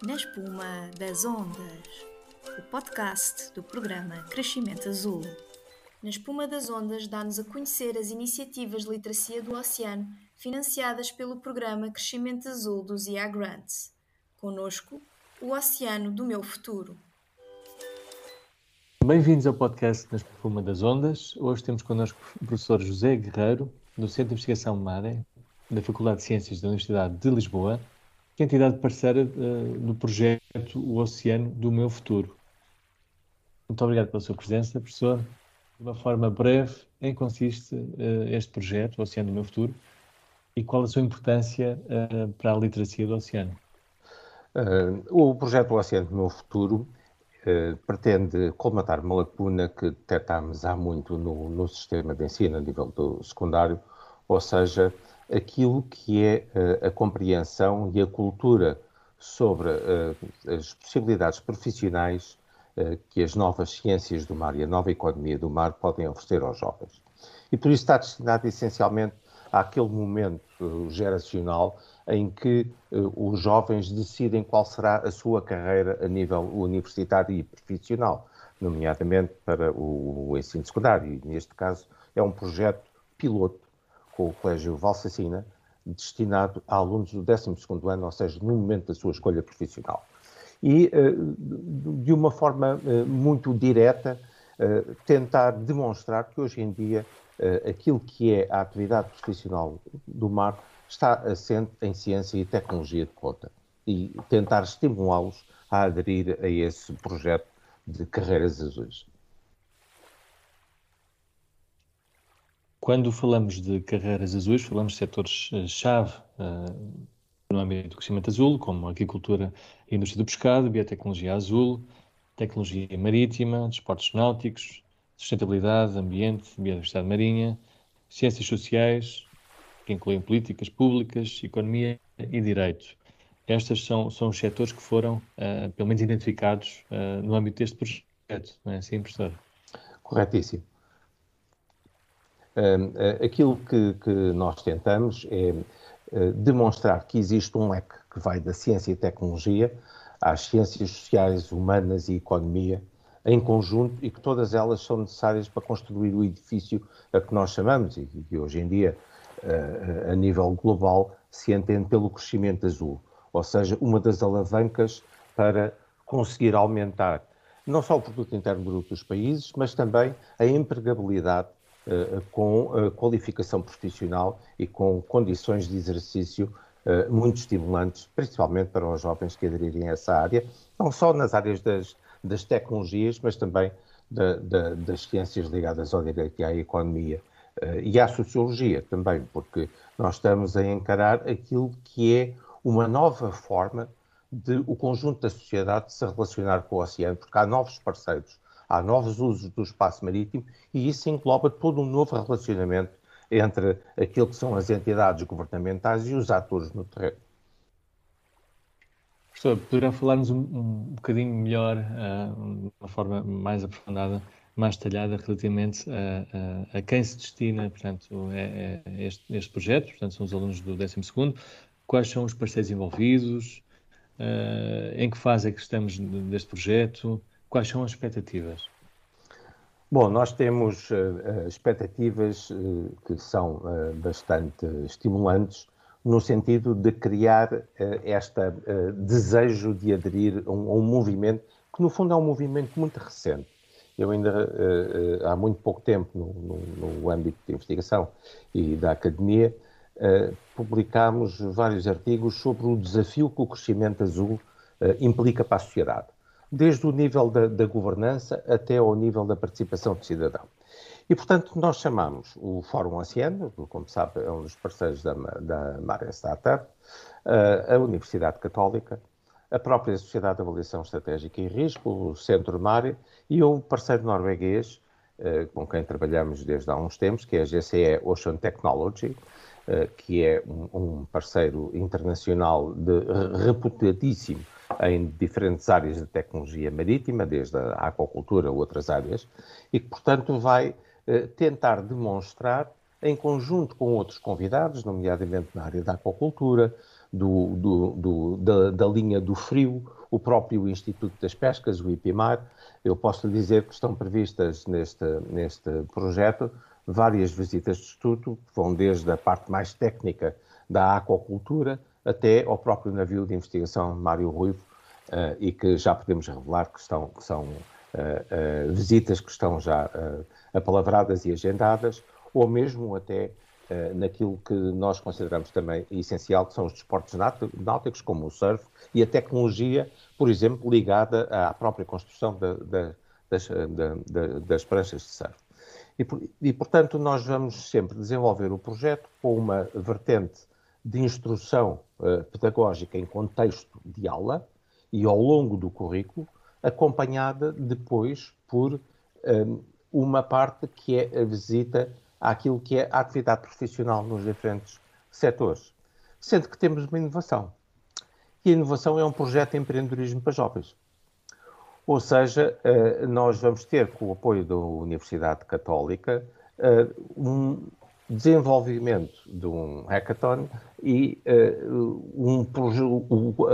Na espuma das ondas, o podcast do programa Crescimento Azul. Na espuma das ondas dá-nos a conhecer as iniciativas de literacia do oceano financiadas pelo programa Crescimento Azul dos IA Grants. Conosco, o Oceano do Meu Futuro. Bem-vindos ao podcast Na Espuma das Ondas. Hoje temos connosco o professor José Guerreiro, do Centro de Investigação MARE, da Faculdade de Ciências da Universidade de Lisboa, que é entidade parceira uh, do projeto O Oceano do Meu Futuro. Muito obrigado pela sua presença, professor. De uma forma breve, em que consiste uh, este projeto, O Oceano do Meu Futuro, e qual a sua importância uh, para a literacia do oceano? o projeto O Oceano do Meu Futuro pretende colmatar uma lacuna que detectámos há muito no, no sistema de ensino a nível do secundário, ou seja, aquilo que é uh, a compreensão e a cultura sobre uh, as possibilidades profissionais uh, que as novas ciências do mar e a nova economia do mar podem oferecer aos jovens. E por isso está destinado essencialmente àquele momento geracional em que os jovens decidem qual será a sua carreira a nível universitário e profissional, nomeadamente para o ensino secundário. E neste caso é um projeto piloto com o Colégio Valsacina, destinado a alunos do 12º ano, ou seja, no momento da sua escolha profissional. E, eh, de uma forma eh, muito direta, eh, tentar demonstrar que hoje em dia aquilo que é a atividade profissional do mar está assente em ciência e tecnologia de conta e tentar estimulá-los a aderir a esse projeto de carreiras azuis. Quando falamos de carreiras azuis, falamos de setores-chave uh, no âmbito do crescimento azul, como agricultura e indústria do pescado, biotecnologia azul, tecnologia marítima, desportos náuticos, sustentabilidade, ambiente, biodiversidade marinha, ciências sociais, que incluem políticas públicas, economia e direito. Estes são, são os setores que foram, uh, pelo menos, identificados uh, no âmbito deste projeto, não é assim, professor? Corretíssimo. Eh, aquilo que, que, nós tentamos é eh, demonstrar que existe um leque que vai da ciência e tecnologia às ciências sociais, humanas e economia em conjunto e que todas elas são necessárias para construir o edifício a que nós chamamos e que hoje em dia, eh, a nível global, se entende pelo crescimento azul, ou seja, uma das alavancas para conseguir aumentar não só o produto interno bruto dos países, mas também a empregabilidade com eh, qualificação profissional e com condições de exercício eh, muito estimulantes, principalmente para os jovens que aderirem a essa área, não só nas áreas das, das tecnologias, mas também da, da, das ciências ligadas ao direito e à economia e à sociologia também, porque nós estamos a encarar aquilo que é uma nova forma de o conjunto da sociedade se relacionar com o oceano, porque há novos parceiros há novos usos do espaço marítimo e isso engloba todo um novo relacionamento entre aquilo que são as entidades governamentais e os atores no terreno. Professor, poderá falar-nos um, um bocadinho melhor, uh, de uma forma mais aprofundada, mais detalhada, relativamente a, a, a quem se destina, portanto, é, é este, este, projeto, portanto, são os alunos do 12º, quais são os parceiros envolvidos, uh, em que fase é que estamos deste projeto, Quais são as expectativas? Bom, nós temos uh, expectativas uh, que são uh, bastante estimulantes no sentido de criar este desejo de aderir a um, a um, movimento que, no fundo, é um movimento muito recente. Eu ainda, há muito pouco tempo, no, no, no, âmbito de investigação e da academia, publicámos vários artigos sobre o desafio que o crescimento azul implica para a sociedade desde o nível da, da, governança até ao nível da participação do cidadão. E, portanto, nós chamamos o Fórum Oceano, como sabe, é um dos parceiros da, da Mare Startup, a Universidade Católica, a própria Sociedade de Avaliação Estratégica e Risco, o Centro Mare e um parceiro norueguês eh, com quem trabalhamos desde há uns tempos, que é a GCE Ocean Technology, eh, que é um parceiro internacional de reputadíssimo em diferentes áreas de tecnologia marítima, desde a aquacultura a outras áreas, e que, portanto, vai eh, tentar demonstrar, em conjunto com outros convidados, nomeadamente na área da aquacultura, do, do, do, da, da, linha do frio, o próprio Instituto das Pescas, o IPMAR. Eu posso dizer que estão previstas neste, neste projeto várias visitas de estudo, que vão desde a parte mais técnica da aquacultura até ao próprio navio de investigação Mário Ruivo, uh, e que já podemos revelar que, estão, que são uh, visitas que estão já apalavradas e agendadas, ou mesmo até naquilo que nós consideramos também essencial, que são os desportos náuticos, como o surf, e a tecnologia, por exemplo, ligada à própria construção da, da, das, da, das pranchas de surf. E, e, portanto, nós vamos sempre desenvolver o projeto com uma vertente de instrução uh, pedagógica em contexto de aula e ao longo do currículo, acompanhada depois por um, eh, uma parte que é a visita àquilo que é a atividade profissional nos diferentes setores. Sendo que temos uma inovação. E a inovação é um projeto de empreendedorismo para jovens. Ou seja, eh, nós vamos ter, com o apoio da Universidade Católica, eh, um desenvolvimento de um hackathon e eh, um,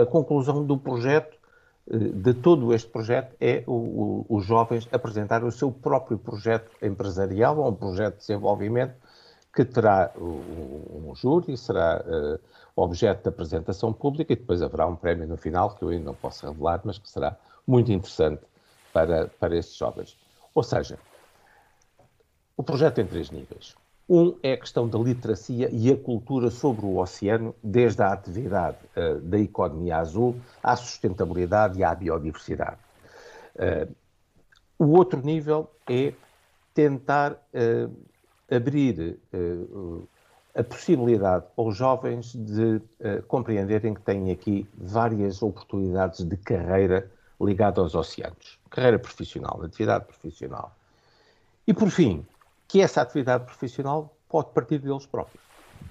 a conclusão do projeto, de todo este projeto, é os jovens apresentar o seu próprio projeto empresarial ou um projeto de desenvolvimento que terá um, um júri, será objeto de apresentação pública e depois haverá um prémio no final, que eu ainda não posso revelar, mas que será muito interessante para, para estes jovens. Ou seja, o projeto tem três níveis. Um é a questão da literacia e a cultura sobre o oceano, desde a atividade uh, da economia azul à sustentabilidade e à biodiversidade. Uh, o outro nível é tentar uh, abrir a possibilidade aos jovens de compreenderem que têm aqui várias oportunidades de carreira ligado aos oceanos, carreira profissional, atividade profissional. E, por fim, que essa atividade profissional pode partir deles próprios.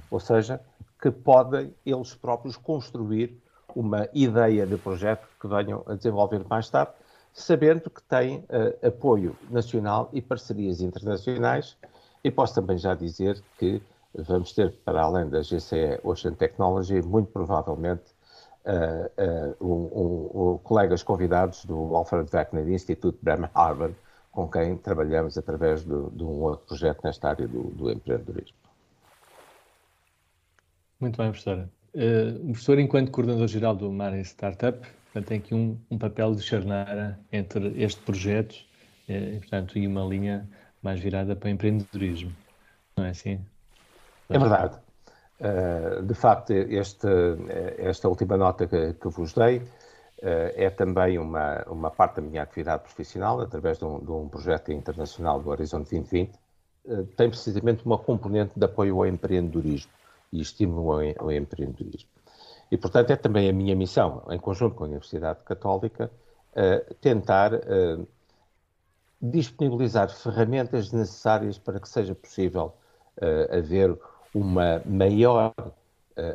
Ou seja, que podem eles próprios construir uma ideia de projeto que venham a desenvolver mais tarde, sabendo que têm uh, apoio nacional e parcerias internacionais. E posso também já dizer que vamos ter, para além da GCE Ocean Technology, muito provavelmente uh, um, um, colegas convidados do Alfred Wegener Institute Bremen Harvard, com quem trabalhamos através do, de um outro projeto nesta área do, do empreendedorismo. Muito bem, professora. Uh, o professor, enquanto coordenador-geral do Mar Startup, portanto, tem aqui um, um, papel de charneira entre este projeto uh, portanto, e uma linha mais virada para o empreendedorismo. Não é assim? É verdade. Eh, de facto, este, esta última nota que, que vos dei uh, é também uma, uma parte da minha atividade profissional, através de um, de um projeto internacional do Horizonte 2020. Uh, eh, tem precisamente uma componente de apoio ao empreendedorismo e estímulo ao, ao empreendedorismo. E, portanto, é também a minha missão, em conjunto com a Universidade Católica, tentar disponibilizar ferramentas necessárias para que seja possível haver uma maior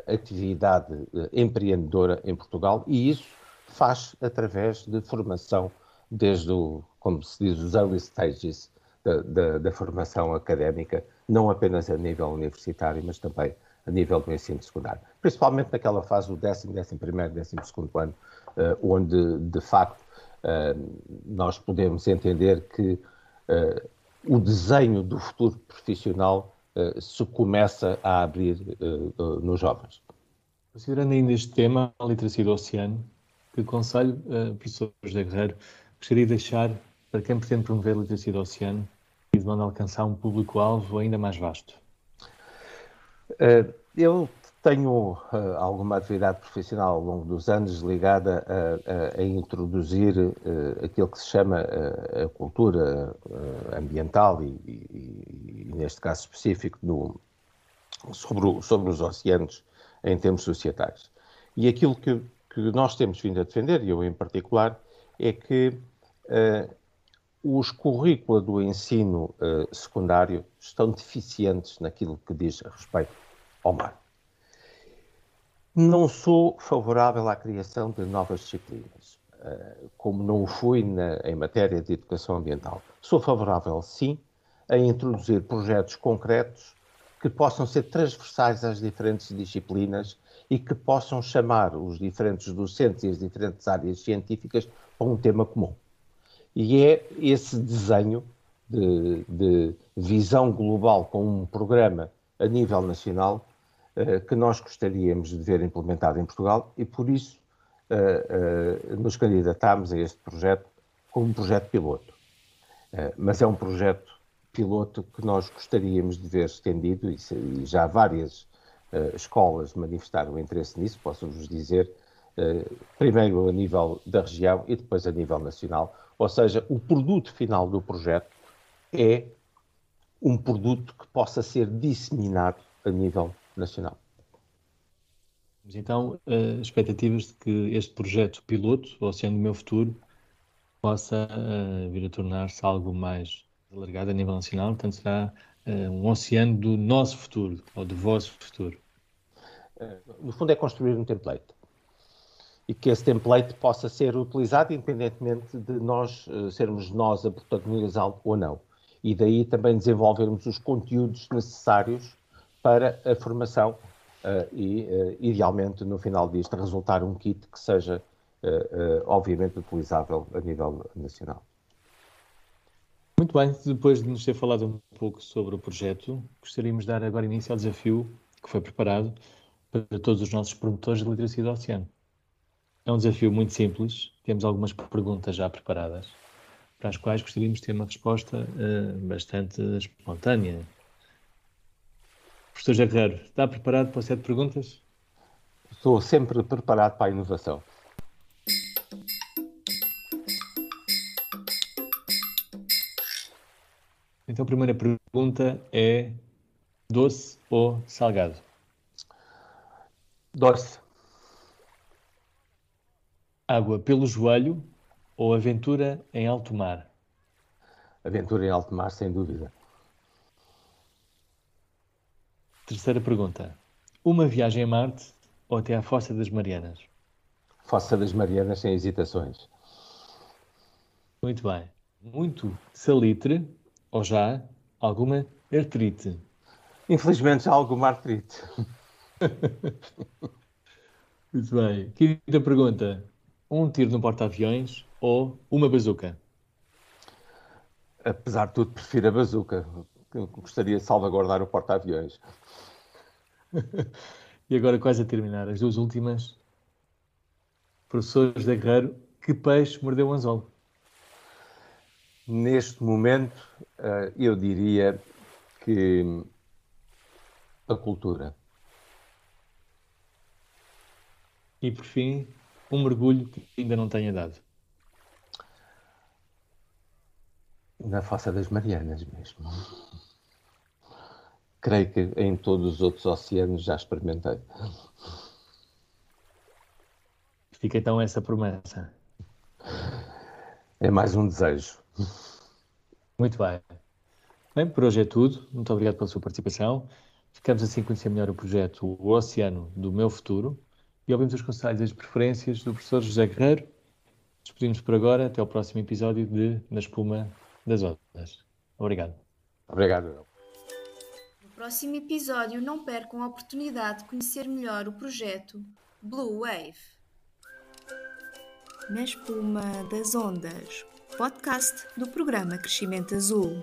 atividade empreendedora em Portugal e isso faz através de formação desde o, como se diz, os early stages da, da, da, formação académica, não apenas a nível universitário, mas também a nível do ensino secundário. Principalmente naquela fase do décimo, décimo primeiro, décimo segundo ano, uh, onde, de facto, nós podemos entender que o desenho do futuro profissional eh, se começa a abrir nos jovens. Considerando ainda este tema, a literacia do oceano, que conselho, uh, professor José Guerreiro, gostaria de deixar para quem pretende promover a literacia do oceano e de modo a alcançar um público-alvo ainda mais vasto? Uh, eu tenho uh, alguma atividade profissional ao longo dos anos ligada a, a, a introduzir uh, aquilo que se chama uh, a cultura ambiental e, e, e, neste caso específico, no, sobre, o, sobre, os oceanos em termos societais. E aquilo que, que, nós temos vindo a defender, e eu em particular, é que os currícula do ensino secundário estão deficientes naquilo que diz respeito ao mar. Não sou favorável à criação de novas disciplinas, eh, como não o fui na, em matéria de educação ambiental. Sou favorável, sim, a introduzir projetos concretos que possam ser transversais às diferentes disciplinas e que possam chamar os diferentes docentes e as diferentes áreas científicas para um tema comum. E é esse desenho de, de visão global com um programa a nível nacional uh, que nós gostaríamos de ver implementado em Portugal e por isso uh, uh, nos candidatámos a este projeto como um projeto piloto. mas é um projeto piloto que nós gostaríamos de ver estendido e, e já várias escolas manifestaram interesse nisso, posso-vos dizer, primeiro a nível da região e depois a nível nacional, ou seja, o produto final do projeto é um produto que possa ser disseminado a nível nacional. Então, uh, expectativas de que este projeto piloto, Oceano do Meu Futuro, possa vir a tornar-se algo mais alargado a nível nacional, portanto será um oceano do nosso futuro, ou do vosso futuro. no fundo é construir um template e que esse template possa ser utilizado independentemente de nós sermos nós a protagonizá-lo ou não e daí também desenvolvermos os conteúdos necessários para a formação e, idealmente, no final disto, resultar um kit que seja, obviamente, utilizável a nível nacional. Muito bem, depois de nos ter falado um pouco sobre o projeto, gostaríamos de dar agora início ao desafio que foi preparado para todos os nossos promotores de literacia do oceano. É um desafio muito simples, temos algumas perguntas já preparadas para as quais gostaríamos de ter uma resposta uh, bastante espontânea. Professor Jacarreiro, está preparado para o set de perguntas? Estou sempre preparado para a inovação. Então a primeira pergunta é doce ou salgado? Doce. Água pelo joelho ou aventura em alto mar? Aventura em alto mar, sem dúvida. Terceira pergunta. Uma viagem a Marte ou até à Fossa das Marianas? Fossa das Marianas sem hesitações. Muito bem. Muito salitre ou já alguma artrite? Infelizmente já alguma artrite. Muito bem. Quinta pergunta. Um tiro no porta-aviões ou uma bazuca? Apesar de tudo, prefiro a bazuca. Gostaria de salvaguardar o porta-aviões. e agora, quase a terminar, as duas últimas. Professores de Guerreiro, que peixe mordeu o anzol? Neste momento, eh, eu diria que a cultura. E por fim, um mergulho que ainda não tenha dado. Na Fossa das Marianas mesmo. Creio que em todos os outros oceanos já experimentei. Fica então essa promessa. É mais um desejo. Muito bem. Bem, por hoje é tudo. Muito obrigado pela sua participação. Ficamos assim a conhecer melhor o projeto O Oceano do Meu Futuro e ouvimos os conselhos e as preferências do professor José Guerreiro. Despedimos por agora. Até ao próximo episódio de Na Espuma das ondas. Obrigado. Obrigado. No próximo episódio, não percam a oportunidade de conhecer melhor o projeto Blue Wave. Na espuma das ondas, podcast do programa Crescimento Azul.